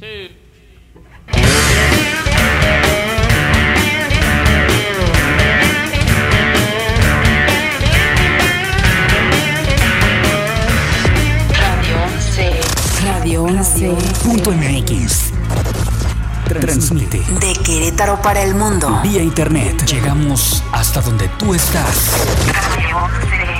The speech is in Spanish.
Radio 11. Radio 11. Punto MX. Transmite De Querétaro para el mundo. vía internet. Llegamos hasta donde tú estás. Radio 11.